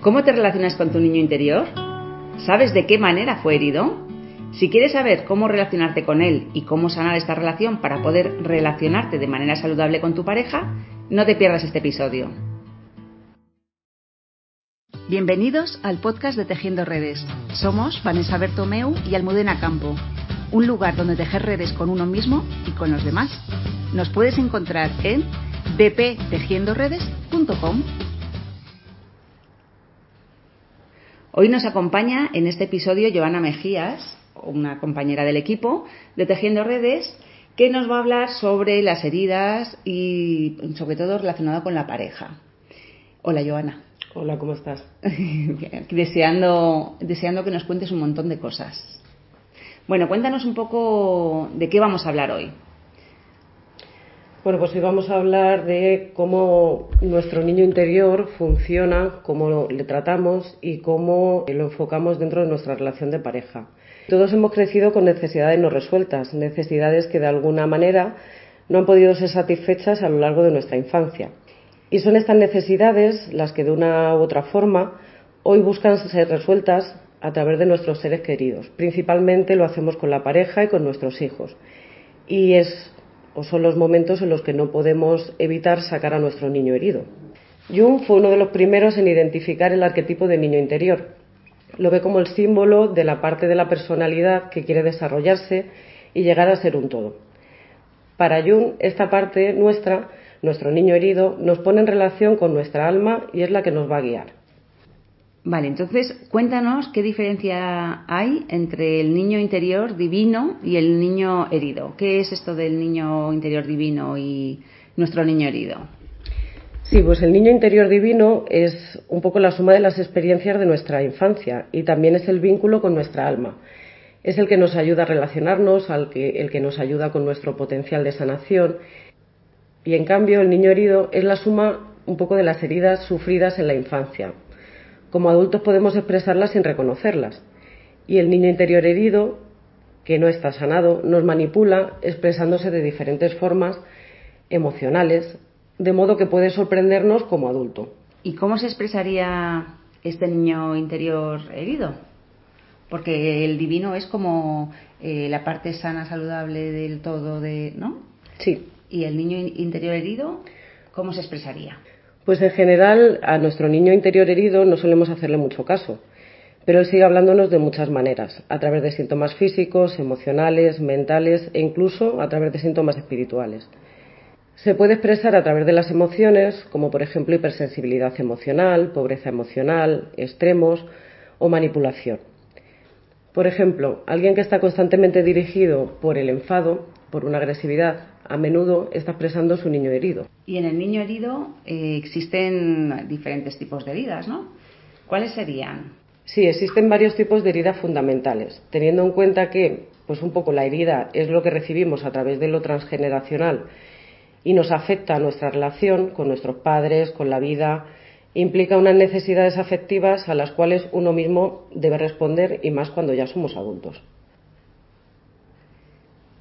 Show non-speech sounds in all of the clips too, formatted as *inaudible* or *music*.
¿Cómo te relacionas con tu niño interior? ¿Sabes de qué manera fue herido? Si quieres saber cómo relacionarte con él y cómo sanar esta relación para poder relacionarte de manera saludable con tu pareja, no te pierdas este episodio. Bienvenidos al podcast de Tejiendo Redes. Somos Vanessa Bertomeu y Almudena Campo, un lugar donde tejer redes con uno mismo y con los demás. Nos puedes encontrar en bptejiendoredes.com. Hoy nos acompaña en este episodio Joana Mejías, una compañera del equipo de Tejiendo Redes, que nos va a hablar sobre las heridas y sobre todo relacionado con la pareja. Hola Joana. Hola, ¿cómo estás? *laughs* deseando, deseando que nos cuentes un montón de cosas. Bueno, cuéntanos un poco de qué vamos a hablar hoy. Bueno, pues hoy vamos a hablar de cómo nuestro niño interior funciona, cómo le tratamos y cómo lo enfocamos dentro de nuestra relación de pareja. Todos hemos crecido con necesidades no resueltas, necesidades que de alguna manera no han podido ser satisfechas a lo largo de nuestra infancia. Y son estas necesidades las que de una u otra forma hoy buscan ser resueltas a través de nuestros seres queridos. Principalmente lo hacemos con la pareja y con nuestros hijos. Y es o son los momentos en los que no podemos evitar sacar a nuestro niño herido. Jung fue uno de los primeros en identificar el arquetipo de niño interior. Lo ve como el símbolo de la parte de la personalidad que quiere desarrollarse y llegar a ser un todo. Para Jung, esta parte nuestra, nuestro niño herido, nos pone en relación con nuestra alma y es la que nos va a guiar. Vale, entonces cuéntanos qué diferencia hay entre el niño interior divino y el niño herido. ¿Qué es esto del niño interior divino y nuestro niño herido? Sí, pues el niño interior divino es un poco la suma de las experiencias de nuestra infancia y también es el vínculo con nuestra alma. Es el que nos ayuda a relacionarnos, el que nos ayuda con nuestro potencial de sanación. Y en cambio, el niño herido es la suma un poco de las heridas sufridas en la infancia, como adultos podemos expresarlas sin reconocerlas. Y el niño interior herido, que no está sanado, nos manipula expresándose de diferentes formas emocionales, de modo que puede sorprendernos como adulto. ¿Y cómo se expresaría este niño interior herido? Porque el divino es como eh, la parte sana, saludable del todo, de, ¿no? Sí. ¿Y el niño interior herido, cómo se expresaría? Pues en general a nuestro niño interior herido no solemos hacerle mucho caso, pero él sigue hablándonos de muchas maneras, a través de síntomas físicos, emocionales, mentales e incluso a través de síntomas espirituales. Se puede expresar a través de las emociones, como por ejemplo hipersensibilidad emocional, pobreza emocional, extremos o manipulación. Por ejemplo, alguien que está constantemente dirigido por el enfado, por una agresividad, a menudo está expresando su niño herido. Y en el niño herido eh, existen diferentes tipos de heridas, ¿no? ¿Cuáles serían? Sí, existen varios tipos de heridas fundamentales, teniendo en cuenta que, pues un poco la herida es lo que recibimos a través de lo transgeneracional y nos afecta a nuestra relación con nuestros padres, con la vida, implica unas necesidades afectivas a las cuales uno mismo debe responder y más cuando ya somos adultos.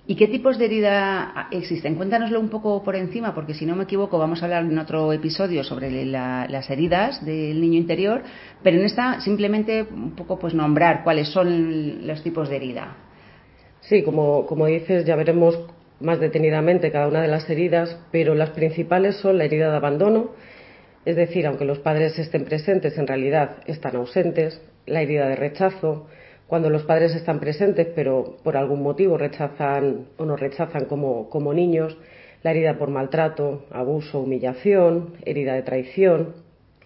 ¿Y qué tipos de herida existen? Cuéntanoslo un poco por encima, porque si no me equivoco vamos a hablar en otro episodio sobre las heridas del niño interior, pero en esta simplemente un poco pues nombrar cuáles son los tipos de herida. Sí, como, como dices, ya veremos más detenidamente cada una de las heridas, pero las principales son la herida de abandono, es decir, aunque los padres estén presentes, en realidad están ausentes, la herida de rechazo, cuando los padres están presentes, pero por algún motivo rechazan o nos rechazan como, como niños, la herida por maltrato, abuso, humillación, herida de traición,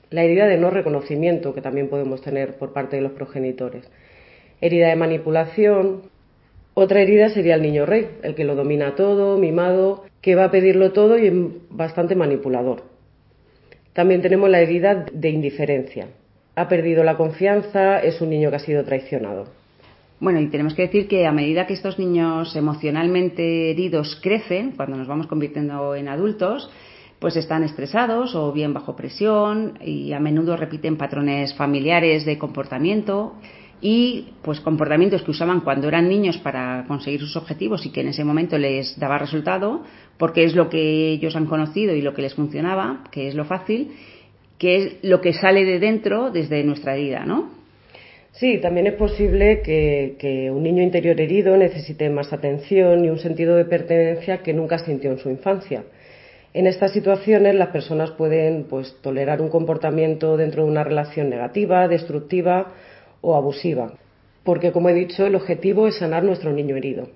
la herida de no reconocimiento que también podemos tener por parte de los progenitores, herida de manipulación. Otra herida sería el niño rey, el que lo domina todo, mimado, que va a pedirlo todo y es bastante manipulador. También tenemos la herida de indiferencia, ha perdido la confianza, es un niño que ha sido traicionado. Bueno, y tenemos que decir que a medida que estos niños emocionalmente heridos crecen, cuando nos vamos convirtiendo en adultos, pues están estresados o bien bajo presión y a menudo repiten patrones familiares de comportamiento y pues comportamientos que usaban cuando eran niños para conseguir sus objetivos y que en ese momento les daba resultado porque es lo que ellos han conocido y lo que les funcionaba, que es lo fácil que es lo que sale de dentro desde nuestra vida, ¿no? Sí, también es posible que, un niño interior herido necesite más atención y un sentido de pertenencia que nunca sintió en su infancia. En estas situaciones las personas pueden pues, tolerar un comportamiento dentro de una relación negativa, destructiva o abusiva, porque como he dicho, el objetivo es sanar nuestro niño herido.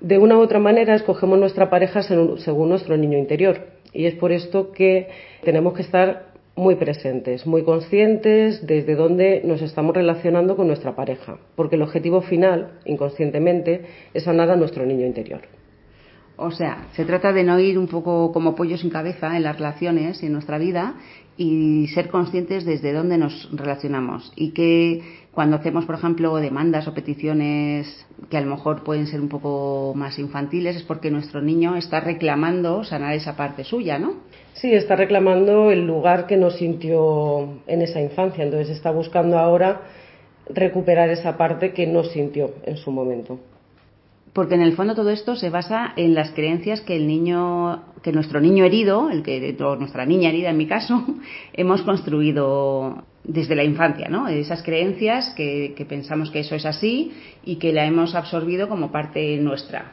De una u otra manera escogemos nuestra pareja según nuestro niño interior y es por esto que tenemos que estar muy presentes, muy conscientes desde dónde nos estamos relacionando con nuestra pareja, porque el objetivo final, inconscientemente, es sanar a nuestro niño interior. O sea, se trata de no ir un poco como pollo sin cabeza en las relaciones y en nuestra vida y ser conscientes desde dónde nos relacionamos. Y que cuando hacemos, por ejemplo, demandas o peticiones que a lo mejor pueden ser un poco más infantiles es porque nuestro niño está reclamando sanar esa parte suya, ¿no? Sí, está reclamando el lugar que no sintió en esa infancia, entonces está buscando ahora recuperar esa parte que no sintió en su momento porque en el fondo todo esto se basa en las creencias que el niño, que nuestro niño herido, el que o nuestra niña herida en mi caso, *laughs* hemos construido desde la infancia, ¿no? Esas creencias que, que pensamos que eso es así y que la hemos absorbido como parte nuestra.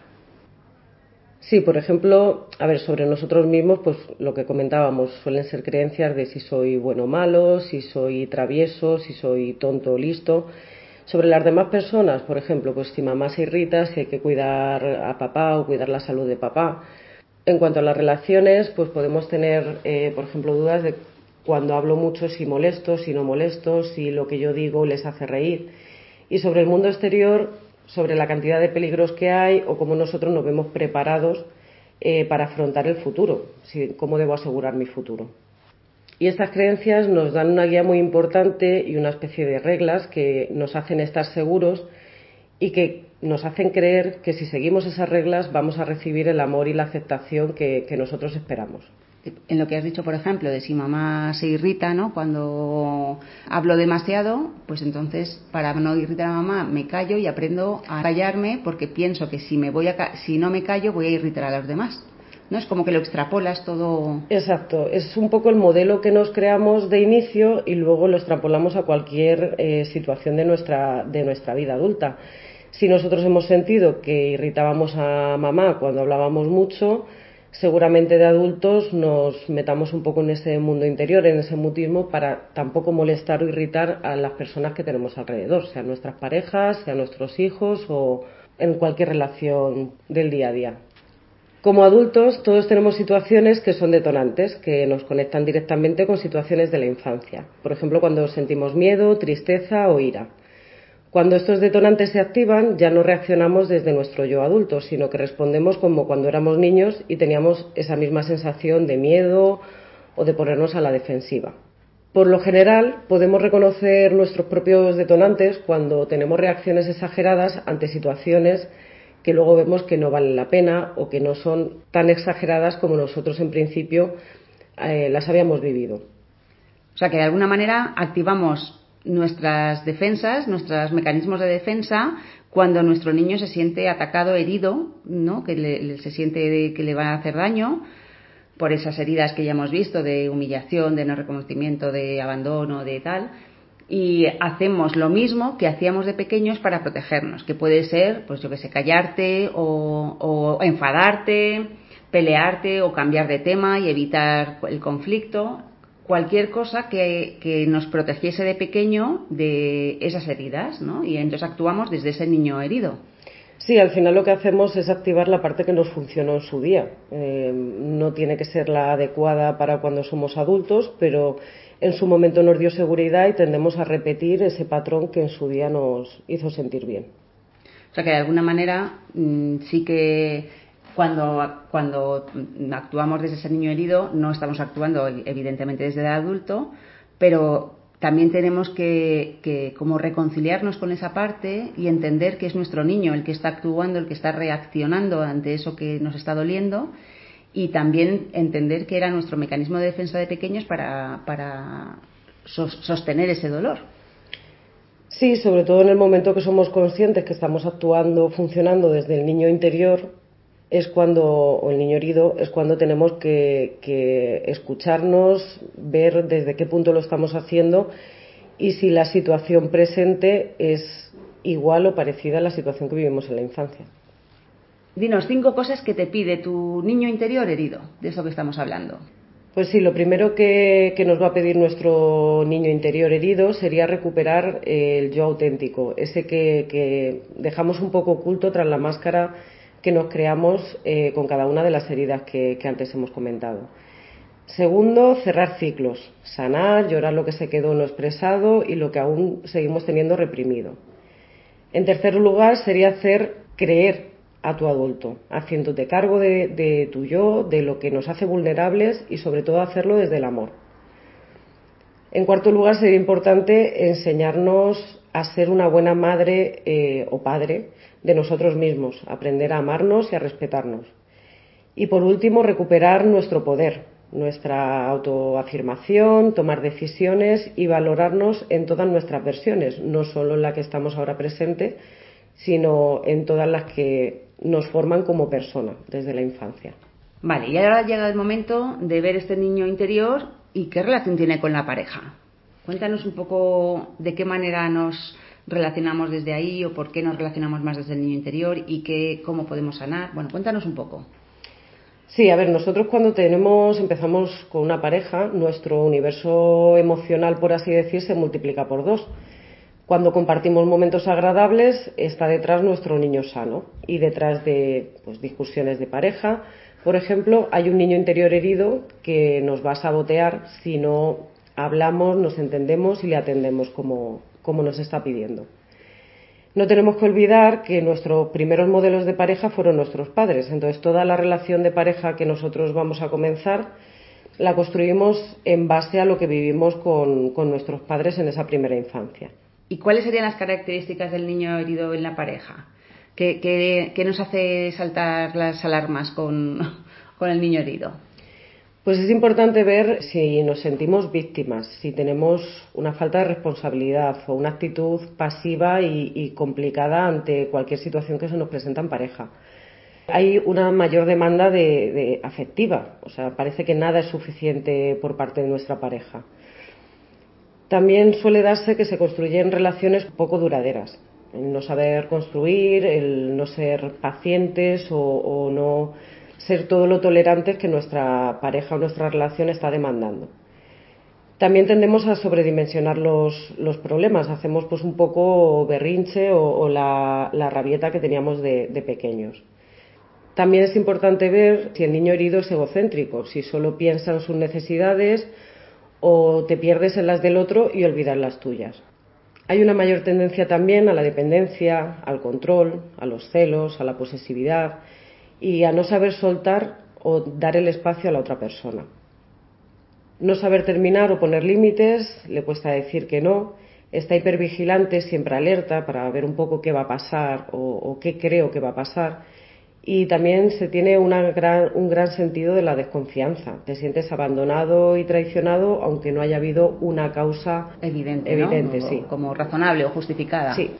Sí, por ejemplo, a ver, sobre nosotros mismos, pues lo que comentábamos, suelen ser creencias de si soy bueno o malo, si soy travieso, si soy tonto o listo. Sobre las demás personas, por ejemplo, pues si mamá se irrita, si hay que cuidar a papá o cuidar la salud de papá. En cuanto a las relaciones, pues podemos tener, eh, por ejemplo, dudas de cuando hablo mucho si molesto, si no molesto, si lo que yo digo les hace reír. Y sobre el mundo exterior, sobre la cantidad de peligros que hay o cómo nosotros nos vemos preparados eh, para afrontar el futuro, cómo debo asegurar mi futuro. Y estas creencias nos dan una guía muy importante y una especie de reglas que nos hacen estar seguros y que nos hacen creer que si seguimos esas reglas vamos a recibir el amor y la aceptación que, nosotros esperamos. En lo que has dicho, por ejemplo, de si mamá se irrita, ¿no? Cuando hablo demasiado, pues entonces para no irritar a mamá me callo y aprendo a callarme porque pienso que si me voy a si no me callo voy a irritar a los demás. ¿No? Es como que lo extrapolas todo. Exacto, es un poco el modelo que nos creamos de inicio y luego lo extrapolamos a cualquier eh, situación de nuestra, de nuestra vida adulta. Si nosotros hemos sentido que irritábamos a mamá cuando hablábamos mucho, seguramente de adultos nos metamos un poco en ese mundo interior, en ese mutismo, para tampoco molestar o irritar a las personas que tenemos alrededor, sean nuestras parejas, sean nuestros hijos o en cualquier relación del día a día. Como adultos, todos tenemos situaciones que son detonantes, que nos conectan directamente con situaciones de la infancia. Por ejemplo, cuando sentimos miedo, tristeza o ira. Cuando estos detonantes se activan, ya no reaccionamos desde nuestro yo adulto, sino que respondemos como cuando éramos niños y teníamos esa misma sensación de miedo o de ponernos a la defensiva. Por lo general, podemos reconocer nuestros propios detonantes cuando tenemos reacciones exageradas ante situaciones que luego vemos que no valen la pena o que no son tan exageradas como nosotros en principio eh, las habíamos vivido. O sea que de alguna manera activamos nuestras defensas, nuestros mecanismos de defensa cuando nuestro niño se siente atacado, herido, ¿no? que se siente que le va a hacer daño por esas heridas que ya hemos visto de humillación, de no reconocimiento, de abandono, de tal y hacemos lo mismo que hacíamos de pequeños para protegernos, que puede ser, pues yo que sé, callarte o, enfadarte, pelearte o cambiar de tema y evitar el conflicto, cualquier cosa que, que, nos protegiese de pequeño de esas heridas, ¿no? Y entonces actuamos desde ese niño herido. Sí, al final lo que hacemos es activar la parte que nos funcionó en su día. Eh, no tiene que ser la adecuada para cuando somos adultos, pero en su momento nos dio seguridad y tendemos a repetir ese patrón que en su día nos hizo sentir bien. O sea que de alguna manera mm, sí que cuando, cuando actuamos desde ese niño herido no estamos actuando evidentemente desde el adulto, pero también tenemos que, que, como reconciliarnos con esa parte y entender que es nuestro niño el que está actuando, el que está reaccionando ante eso que nos está doliendo y también entender que era nuestro mecanismo de defensa de pequeños para, para sostener ese dolor. Sí, sobre todo en el momento que somos conscientes que estamos actuando, funcionando desde el niño interior, es cuando, o el niño herido, es cuando tenemos que, que escucharnos, ver desde qué punto lo estamos haciendo y si la situación presente es igual o parecida a la situación que vivimos en la infancia. Dinos cinco cosas que te pide tu niño interior herido, de eso que estamos hablando. Pues sí, lo primero que, nos va a pedir nuestro niño interior herido sería recuperar el yo auténtico, ese que, dejamos un poco oculto tras la máscara que nos creamos eh, con cada una de las heridas que, antes hemos comentado. Segundo, cerrar ciclos, sanar, llorar lo que se quedó no expresado y lo que aún seguimos teniendo reprimido. En tercer lugar, sería hacer creer a tu adulto, haciéndote cargo de, tu yo, de lo que nos hace vulnerables y sobre todo hacerlo desde el amor. En cuarto lugar, sería importante enseñarnos a ser una buena madre eh, o padre de nosotros mismos, aprender a amarnos y a respetarnos. Y por último, recuperar nuestro poder, nuestra autoafirmación, tomar decisiones y valorarnos en todas nuestras versiones, no solo en la que estamos ahora presente, sino en todas las que nos forman como persona desde la infancia. Vale, y ahora llega el momento de ver este niño interior y qué relación tiene con la pareja. Cuéntanos un poco de qué manera nos relacionamos desde ahí o por qué nos relacionamos más desde el niño interior y qué, cómo podemos sanar. Bueno, cuéntanos un poco. Sí, a ver, nosotros cuando tenemos, empezamos con una pareja, nuestro universo emocional, por así decir, se multiplica por dos. Cuando compartimos momentos agradables está detrás nuestro niño sano y detrás de pues, discusiones de pareja, por ejemplo, hay un niño interior herido que nos va a sabotear si no hablamos, nos entendemos y le atendemos como, como nos está pidiendo. No tenemos que olvidar que nuestros primeros modelos de pareja fueron nuestros padres, entonces toda la relación de pareja que nosotros vamos a comenzar la construimos en base a lo que vivimos con nuestros padres en esa primera infancia. ¿Y cuáles serían las características del niño herido en la pareja? ¿Qué, nos hace saltar las alarmas *laughs* con, el niño herido? Pues es importante ver si nos sentimos víctimas, si tenemos una falta de responsabilidad o una actitud pasiva y, complicada ante cualquier situación que se nos presenta en pareja. Hay una mayor demanda de afectiva, o sea, parece que nada es suficiente por parte de nuestra pareja. También suele darse que se construyen relaciones poco duraderas. El no saber construir, el no ser pacientes o, no ser todo lo tolerantes que nuestra pareja o nuestra relación está demandando. También tendemos a sobredimensionar los, problemas, hacemos pues un poco berrinche o, la, rabieta que teníamos de, de pequeños. También es importante ver si el niño herido es egocéntrico, si solo piensa en sus necesidades o te pierdes en las del otro y olvidas las tuyas. Hay una mayor tendencia también a la dependencia, al control, a los celos, a la posesividad y a no saber soltar o dar el espacio a la otra persona. No saber terminar o poner límites, le cuesta decir que no, está hipervigilante, siempre alerta para ver un poco qué va a pasar o, o qué creo que va a pasar y también se tiene un gran sentido de la desconfianza. Te sientes abandonado y traicionado aunque no haya habido una causa evidente, evidente sí. como razonable o justificada. Sí.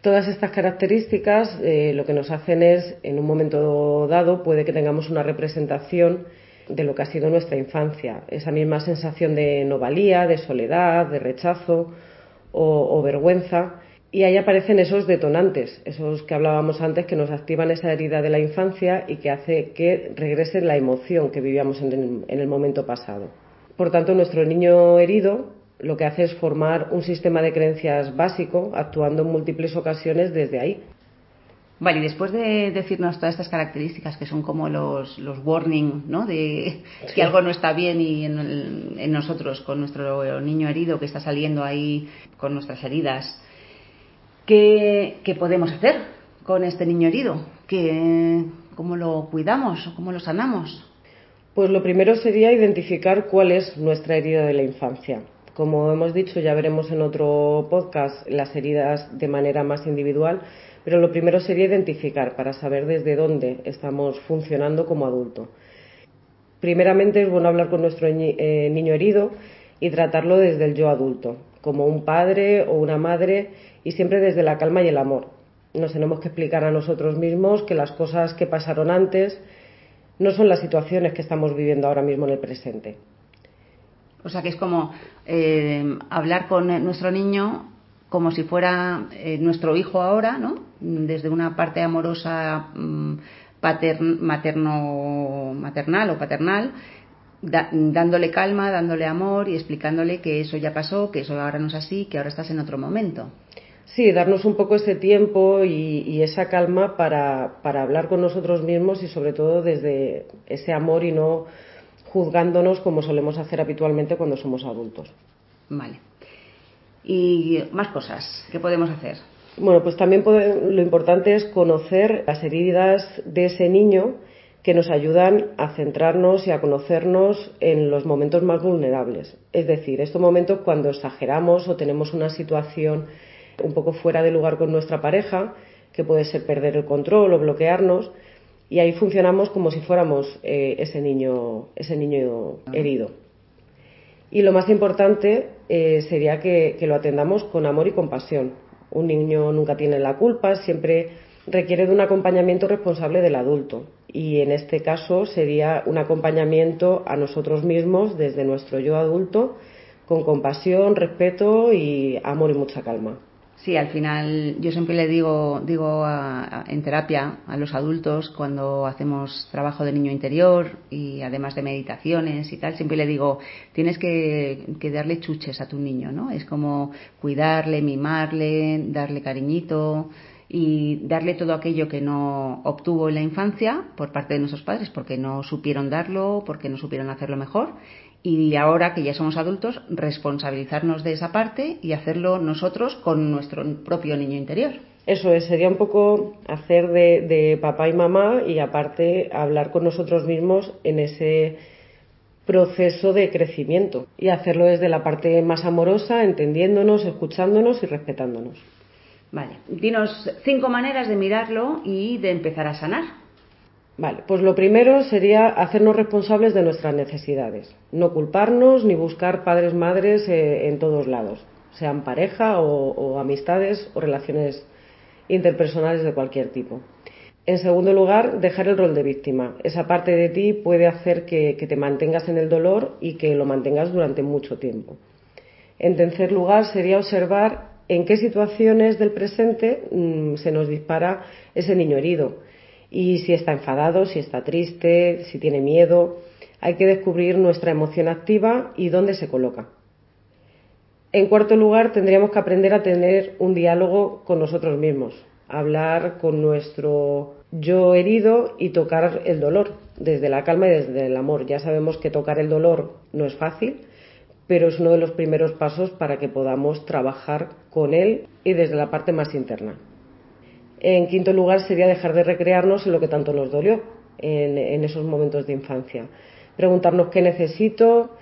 Todas estas características eh, lo que nos hacen es, en un momento dado, puede que tengamos una representación de lo que ha sido nuestra infancia, esa misma sensación de no valía, de soledad, de rechazo o vergüenza y ahí aparecen esos detonantes, esos que hablábamos antes, que nos activan esa herida de la infancia y que hace que regrese la emoción que vivíamos en el, momento pasado. Por tanto, nuestro niño herido lo que hace es formar un sistema de creencias básico, actuando en múltiples ocasiones desde ahí. Vale, y después de decirnos todas estas características que son como los, los warning, ¿no? De que algo no está bien y en, en, nosotros, con nuestro niño herido que está saliendo ahí con nuestras heridas, ¿Qué, podemos hacer con este niño herido? ¿Cómo lo cuidamos o cómo lo sanamos? Pues lo primero sería identificar cuál es nuestra herida de la infancia. Como hemos dicho, ya veremos en otro podcast las heridas de manera más individual, pero lo primero sería identificar para saber desde dónde estamos funcionando como adulto. Primeramente es bueno hablar con nuestro eh, niño herido y tratarlo desde el yo adulto, como un padre o una madre y siempre desde la calma y el amor. Nos tenemos que explicar a nosotros mismos que las cosas que pasaron antes no son las situaciones que estamos viviendo ahora mismo en el presente. O sea que es como eh, hablar con nuestro niño como si fuera eh, nuestro hijo ahora, ¿no? Desde una parte amorosa mm, materno, maternal o paternal, dándole calma, dándole amor y explicándole que eso ya pasó, que eso ahora no es así, que ahora estás en otro momento. Sí, darnos un poco ese tiempo y, esa calma para, para, hablar con nosotros mismos y sobre todo desde ese amor y no juzgándonos como solemos hacer habitualmente cuando somos adultos. Vale. Y más cosas que podemos hacer. Bueno, pues también lo importante es conocer las heridas de ese niño que nos ayudan a centrarnos y a conocernos en los momentos más vulnerables. Es decir, estos momentos cuando exageramos o tenemos una situación un poco fuera de lugar con nuestra pareja, que puede ser perder el control o bloquearnos, y ahí funcionamos como si fuéramos eh, ese niño, ese niño herido. Y lo más importante eh, sería que, que lo atendamos con amor y compasión. Un niño nunca tiene la culpa, siempre requiere de un acompañamiento responsable del adulto. Y en este caso sería un acompañamiento a nosotros mismos desde nuestro yo adulto, con compasión, respeto y amor y mucha calma. Sí, al final yo siempre le digo, digo en terapia a los adultos cuando hacemos trabajo de niño interior y además de meditaciones y tal, siempre le digo, tienes que, que darle chuches a tu niño, ¿no? Es como cuidarle, mimarle, darle cariñito y darle todo aquello que no obtuvo en la infancia por parte de nuestros padres porque no supieron darlo, porque no supieron hacerlo mejor y ahora que ya somos adultos, responsabilizarnos de esa parte y hacerlo nosotros con nuestro propio niño interior. Eso es, sería un poco hacer de, papá y mamá y aparte hablar con nosotros mismos en ese proceso de crecimiento y hacerlo desde la parte más amorosa, entendiéndonos, escuchándonos y respetándonos. Vale, dinos cinco maneras de mirarlo y de empezar a sanar. Vale, pues lo primero sería hacernos responsables de nuestras necesidades, no culparnos ni buscar padres, madres eh, en todos lados, sean pareja o, amistades o relaciones interpersonales de cualquier tipo. En segundo lugar, dejar el rol de víctima. Esa parte de ti puede hacer que, te mantengas en el dolor y que lo mantengas durante mucho tiempo. En tercer lugar, sería observar en qué situaciones del presente mm, se nos dispara ese niño herido y si está enfadado, si está triste, si tiene miedo. Hay que descubrir nuestra emoción activa y dónde se coloca. En cuarto lugar, tendríamos que aprender a tener un diálogo con nosotros mismos, hablar con nuestro yo herido y tocar el dolor desde la calma y desde el amor. Ya sabemos que tocar el dolor no es fácil, pero es uno de los primeros pasos para que podamos trabajar con él y desde la parte más interna. En quinto lugar sería dejar de recrearnos en lo que tanto nos dolió en, esos momentos de infancia. Preguntarnos qué necesito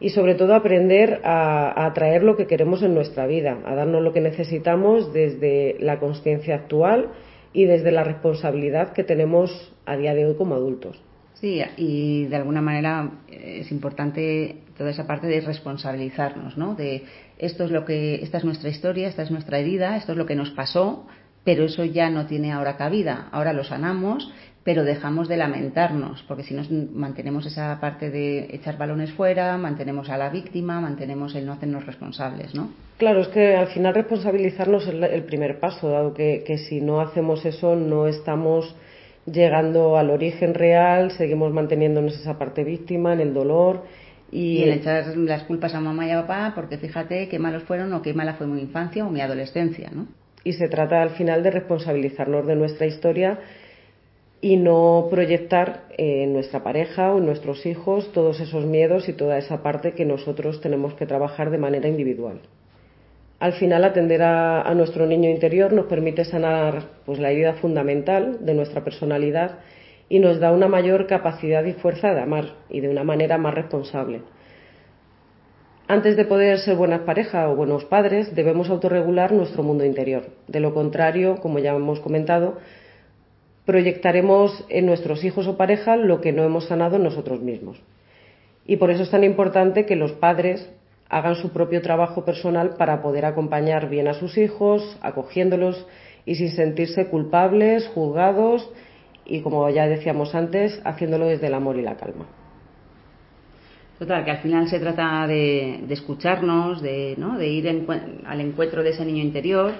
y sobre todo aprender a, atraer lo que queremos en nuestra vida, a darnos lo que necesitamos desde la conciencia actual y desde la responsabilidad que tenemos a día de hoy como adultos. Sí, y de alguna manera eh, es importante toda esa parte de responsabilizarnos, ¿no? De esto es lo que, esta es nuestra historia, esta es nuestra herida, esto es lo que nos pasó, pero eso ya no tiene ahora cabida. Ahora lo sanamos, pero dejamos de lamentarnos, porque si nos mantenemos esa parte de echar balones fuera, mantenemos a la víctima, mantenemos el no hacernos responsables, ¿no? Claro, es que al final responsabilizarnos es el primer paso, dado que, si no hacemos eso no estamos llegando al origen real, seguimos manteniéndonos esa parte víctima, en el dolor. Y, y el echar las culpas a mamá y a papá, porque fíjate qué malos fueron o qué mala fue mi infancia o mi adolescencia, ¿no? Y se trata al final de responsabilizarnos de nuestra historia y no proyectar en nuestra pareja o en nuestros hijos todos esos miedos y toda esa parte que nosotros tenemos que trabajar de manera individual. Al final, atender a, nuestro niño interior nos permite sanar pues, la herida fundamental de nuestra personalidad y nos da una mayor capacidad y fuerza de amar y de una manera más responsable. Antes de poder ser buenas parejas o buenos padres, debemos autorregular nuestro mundo interior. De lo contrario, como ya hemos comentado, proyectaremos en nuestros hijos o pareja lo que no hemos sanado nosotros mismos. Y por eso es tan importante que los padres hagan su propio trabajo personal para poder acompañar bien a sus hijos, acogiéndolos y sin sentirse culpables, juzgados y, como ya decíamos antes, haciéndolo desde el amor y la calma. Total, que al final se trata de, escucharnos, de, ¿no? de ir al encuentro de ese niño interior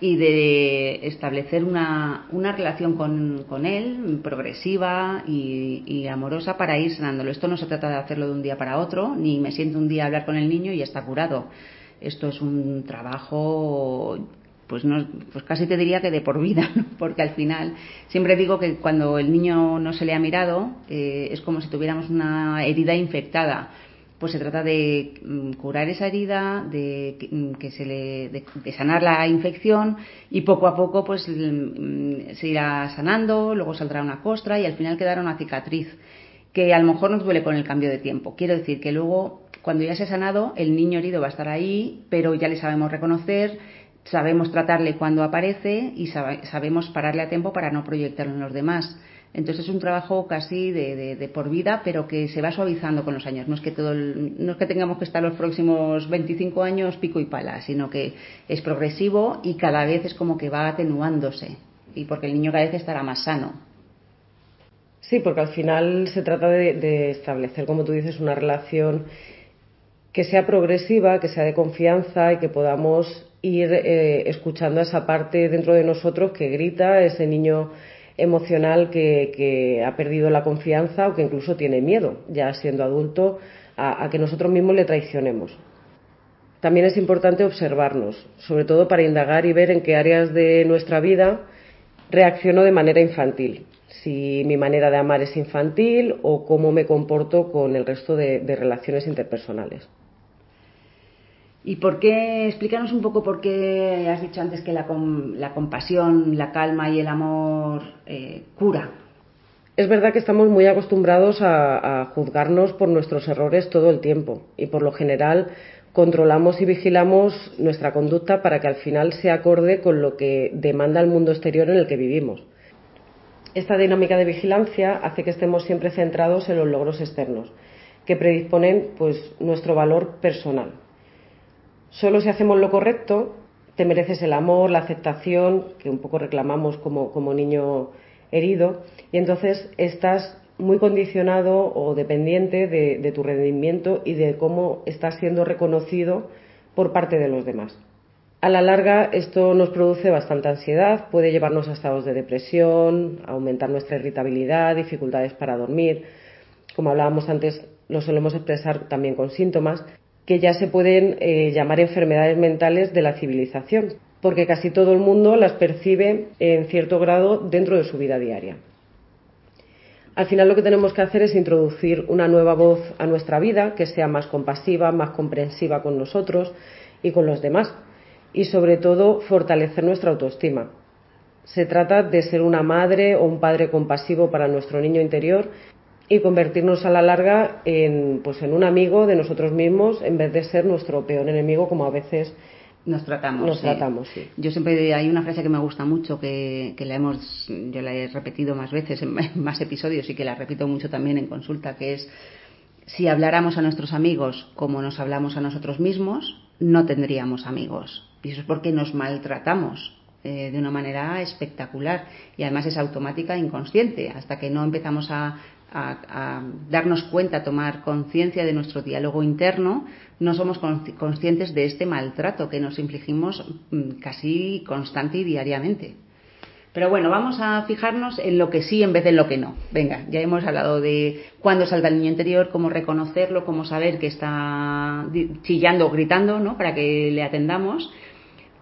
y de establecer una, una relación con, con, él progresiva y, amorosa para ir sanándolo. Esto no se trata de hacerlo de un día para otro, ni me siento un día a hablar con el niño y está curado. Esto es un trabajo pues no pues casi te diría que de por vida *laughs* porque al final siempre digo que cuando el niño no se le ha mirado eh, es como si tuviéramos una herida infectada pues se trata de mm, curar esa herida, de mm, que se le, de, sanar la infección y poco a poco pues mm, se irá sanando, luego saldrá una costra y al final quedará una cicatriz que a lo mejor nos duele con el cambio de tiempo. Quiero decir que luego cuando ya se ha sanado el niño herido va a estar ahí, pero ya le sabemos reconocer, sabemos tratarle cuando aparece y sabemos pararle a tiempo para no proyectarlo en los demás. Entonces es un trabajo casi de, por vida, pero que se va suavizando con los años. No es que todo no es que tengamos que estar los próximos 25 años pico y pala, sino que es progresivo y cada vez es como que va atenuándose. Y porque el niño cada vez estará más sano. Sí, porque al final se trata de, establecer, como tú dices, una relación que sea progresiva, que sea de confianza y que podamos ir eh, escuchando a esa parte dentro de nosotros que grita, ese niño emocional que, ha perdido la confianza o que incluso tiene miedo, ya siendo adulto, a, que nosotros mismos le traicionemos. También es importante observarnos, sobre todo para indagar y ver en qué áreas de nuestra vida reacciono de manera infantil. Si mi manera de amar es infantil o cómo me comporto con el resto de relaciones interpersonales. ¿Y por qué? Explícanos un poco por qué has dicho antes que la, compasión, la calma y el amor eh, cura. Es verdad que estamos muy acostumbrados a, juzgarnos por nuestros errores todo el tiempo y por lo general controlamos y vigilamos nuestra conducta para que al final se acorde con lo que demanda el mundo exterior en el que vivimos. Esta dinámica de vigilancia hace que estemos siempre centrados en los logros externos, que predisponen pues, nuestro valor personal, Solo si hacemos lo correcto, te mereces el amor, la aceptación, que un poco reclamamos como, como niño herido, y entonces estás muy condicionado o dependiente de, de, tu rendimiento y de cómo estás siendo reconocido por parte de los demás. A la larga, esto nos produce bastante ansiedad, puede llevarnos a estados de depresión, aumentar nuestra irritabilidad, dificultades para dormir. Como hablábamos antes, lo solemos expresar también con síntomas que ya se pueden eh, llamar enfermedades mentales de la civilización, porque casi todo el mundo las percibe en cierto grado dentro de su vida diaria. Al final lo que tenemos que hacer es introducir una nueva voz a nuestra vida que sea más compasiva, más comprensiva con nosotros y con los demás y sobre todo fortalecer nuestra autoestima. Se trata de ser una madre o un padre compasivo para nuestro niño interior y convertirnos a la larga en, pues, en un amigo de nosotros mismos en vez de ser nuestro peor enemigo como a veces nos tratamos. Nos tratamos, sí. Yo siempre hay una frase que me gusta mucho que, que la hemos, yo la he repetido más veces en más episodios y que la repito mucho también en consulta, que es si habláramos a nuestros amigos como nos hablamos a nosotros mismos, no tendríamos amigos. Y eso es porque nos maltratamos eh, de una manera espectacular y además es automática e inconsciente. Hasta que no empezamos a a, darnos cuenta, a tomar conciencia de nuestro diálogo interno, no somos conscientes de este maltrato que nos infligimos mm, casi constante y diariamente. Pero bueno, vamos a fijarnos en lo que sí en vez de en lo que no. Venga, ya hemos hablado de cuándo salta el niño interior, cómo reconocerlo, cómo saber que está chillando o gritando, ¿no? Para que le atendamos.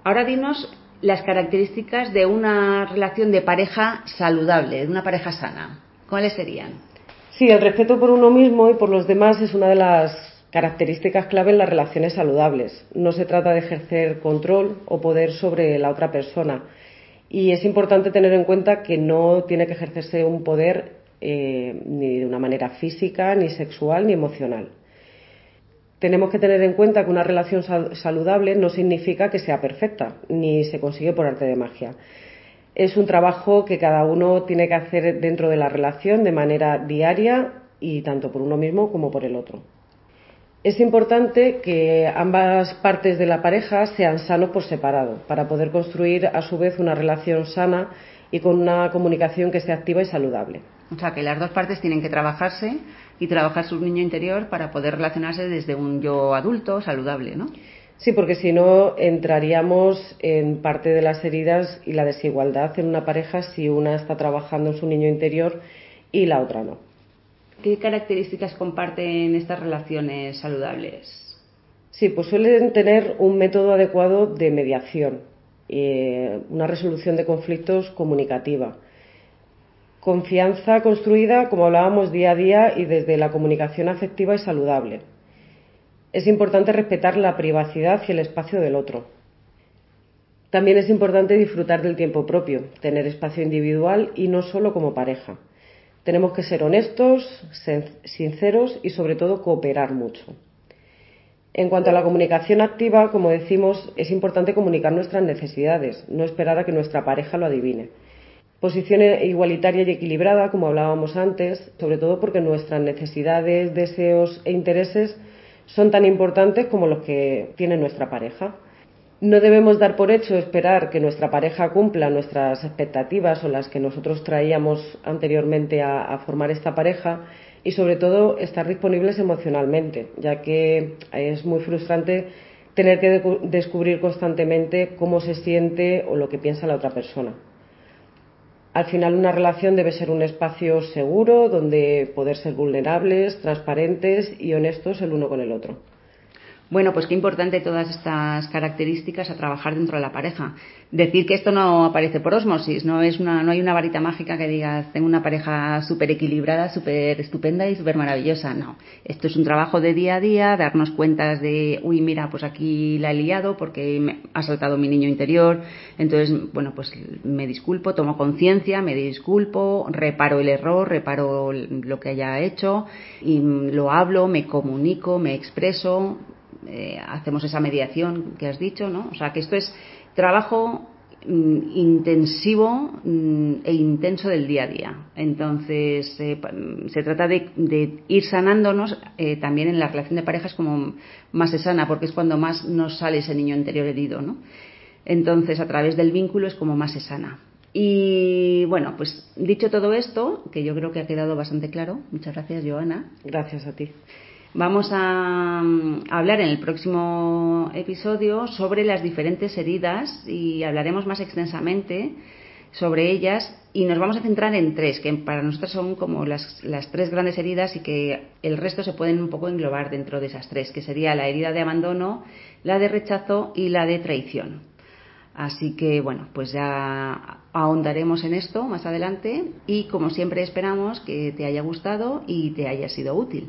Ahora dinos las características de una relación de pareja saludable, de una pareja sana. ¿Cuáles serían? Sí, el respeto por uno mismo y por los demás es una de las características clave en las relaciones saludables. No se trata de ejercer control o poder sobre la otra persona. Y es importante tener en cuenta que no tiene que ejercerse un poder eh, ni de una manera física, ni sexual, ni emocional. Tenemos que tener en cuenta que una relación saludable no significa que sea perfecta, ni se consigue por arte de magia es un trabajo que cada uno tiene que hacer dentro de la relación de manera diaria y tanto por uno mismo como por el otro. Es importante que ambas partes de la pareja sean sanos por separado, para poder construir a su vez una relación sana y con una comunicación que sea activa y saludable. O sea, que las dos partes tienen que trabajarse y trabajar su niño interior para poder relacionarse desde un yo adulto saludable, ¿no? Sí, porque si no entraríamos en parte de las heridas y la desigualdad en una pareja si una está trabajando en su niño interior y la otra no. ¿Qué características comparten estas relaciones saludables? Sí, pues suelen tener un método adecuado de mediación, eh, una resolución de conflictos comunicativa, confianza construida, como hablábamos, día a día y desde la comunicación afectiva y saludable. Es importante respetar la privacidad y el espacio del otro. También es importante disfrutar del tiempo propio, tener espacio individual y no solo como pareja. Tenemos que ser honestos, sinceros y sobre todo cooperar mucho. En cuanto a la comunicación activa, como decimos, es importante comunicar nuestras necesidades, no esperar a que nuestra pareja lo adivine. Posición igualitaria y equilibrada, como hablábamos antes, sobre todo porque nuestras necesidades, deseos e intereses son tan importantes como los que tiene nuestra pareja. No debemos dar por hecho esperar que nuestra pareja cumpla nuestras expectativas o las que nosotros traíamos anteriormente a, formar esta pareja y sobre todo estar disponibles emocionalmente, ya que es muy frustrante tener que descubrir constantemente cómo se siente o lo que piensa la otra persona. Al final una relación debe ser un espacio seguro donde poder ser vulnerables, transparentes y honestos el uno con el otro. Bueno, pues qué importante todas estas características a trabajar dentro de la pareja. Decir que esto no aparece por osmosis, no es una, no hay una varita mágica que digas tengo una pareja súper equilibrada, súper estupenda y súper maravillosa. No, esto es un trabajo de día a día, darnos cuentas de, uy, mira, pues aquí la he liado porque me ha saltado mi niño interior. Entonces, bueno, pues me disculpo, tomo conciencia, me disculpo, reparo el error, reparo lo que haya hecho y lo hablo, me comunico, me expreso eh, hacemos esa mediación que has dicho, ¿no? O sea, que esto es trabajo mm, intensivo mm, e intenso del día a día. Entonces, eh, se trata de, ir sanándonos eh, también en la relación de parejas como más sana, porque es cuando más nos sale ese niño interior herido, ¿no? Entonces, a través del vínculo es como más se sana. Y bueno, pues dicho todo esto, que yo creo que ha quedado bastante claro, muchas gracias, Joana. Gracias a ti. Vamos a, hablar en el próximo episodio sobre las diferentes heridas y hablaremos más extensamente sobre ellas y nos vamos a centrar en tres, que para nosotros son como las, las, tres grandes heridas y que el resto se pueden un poco englobar dentro de esas tres, que sería la herida de abandono, la de rechazo y la de traición. Así que bueno, pues ya ahondaremos en esto más adelante y como siempre esperamos que te haya gustado y te haya sido útil.